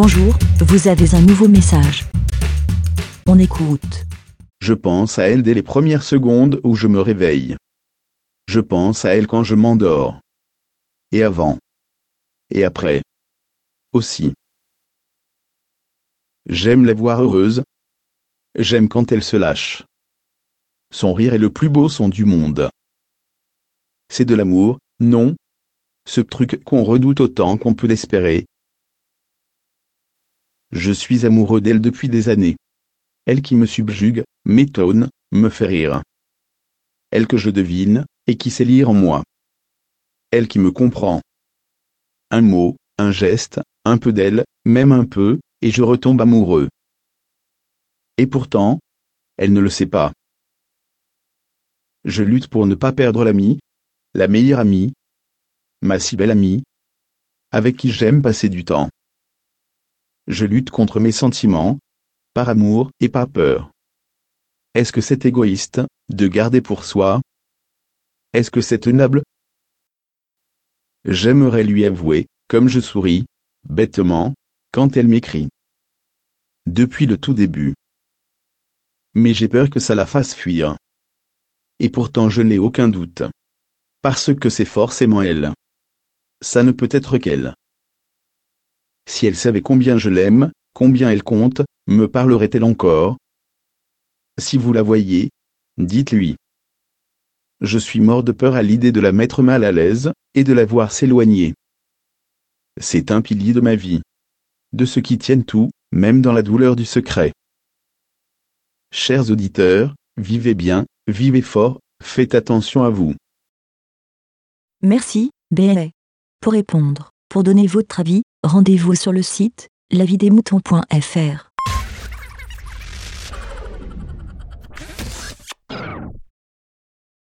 Bonjour, vous avez un nouveau message. On écoute. Je pense à elle dès les premières secondes où je me réveille. Je pense à elle quand je m'endors. Et avant. Et après. Aussi. J'aime la voir heureuse. J'aime quand elle se lâche. Son rire est le plus beau son du monde. C'est de l'amour, non? Ce truc qu'on redoute autant qu'on peut l'espérer. Je suis amoureux d'elle depuis des années. Elle qui me subjugue, m'étonne, me fait rire. Elle que je devine, et qui sait lire en moi. Elle qui me comprend. Un mot, un geste, un peu d'elle, même un peu, et je retombe amoureux. Et pourtant, elle ne le sait pas. Je lutte pour ne pas perdre l'amie, la meilleure amie, ma si belle amie, avec qui j'aime passer du temps. Je lutte contre mes sentiments, par amour et par peur. Est-ce que c'est égoïste, de garder pour soi? Est-ce que c'est tenable? J'aimerais lui avouer, comme je souris, bêtement, quand elle m'écrit. Depuis le tout début. Mais j'ai peur que ça la fasse fuir. Et pourtant je n'ai aucun doute. Parce que c'est forcément elle. Ça ne peut être qu'elle. Si elle savait combien je l'aime, combien elle compte, me parlerait-elle encore? Si vous la voyez, dites-lui. Je suis mort de peur à l'idée de la mettre mal à l'aise, et de la voir s'éloigner. C'est un pilier de ma vie. De ceux qui tiennent tout, même dans la douleur du secret. Chers auditeurs, vivez bien, vivez fort, faites attention à vous. Merci, BLA. Pour répondre, pour donner votre avis, rendez-vous sur le site lavidemouton.fr.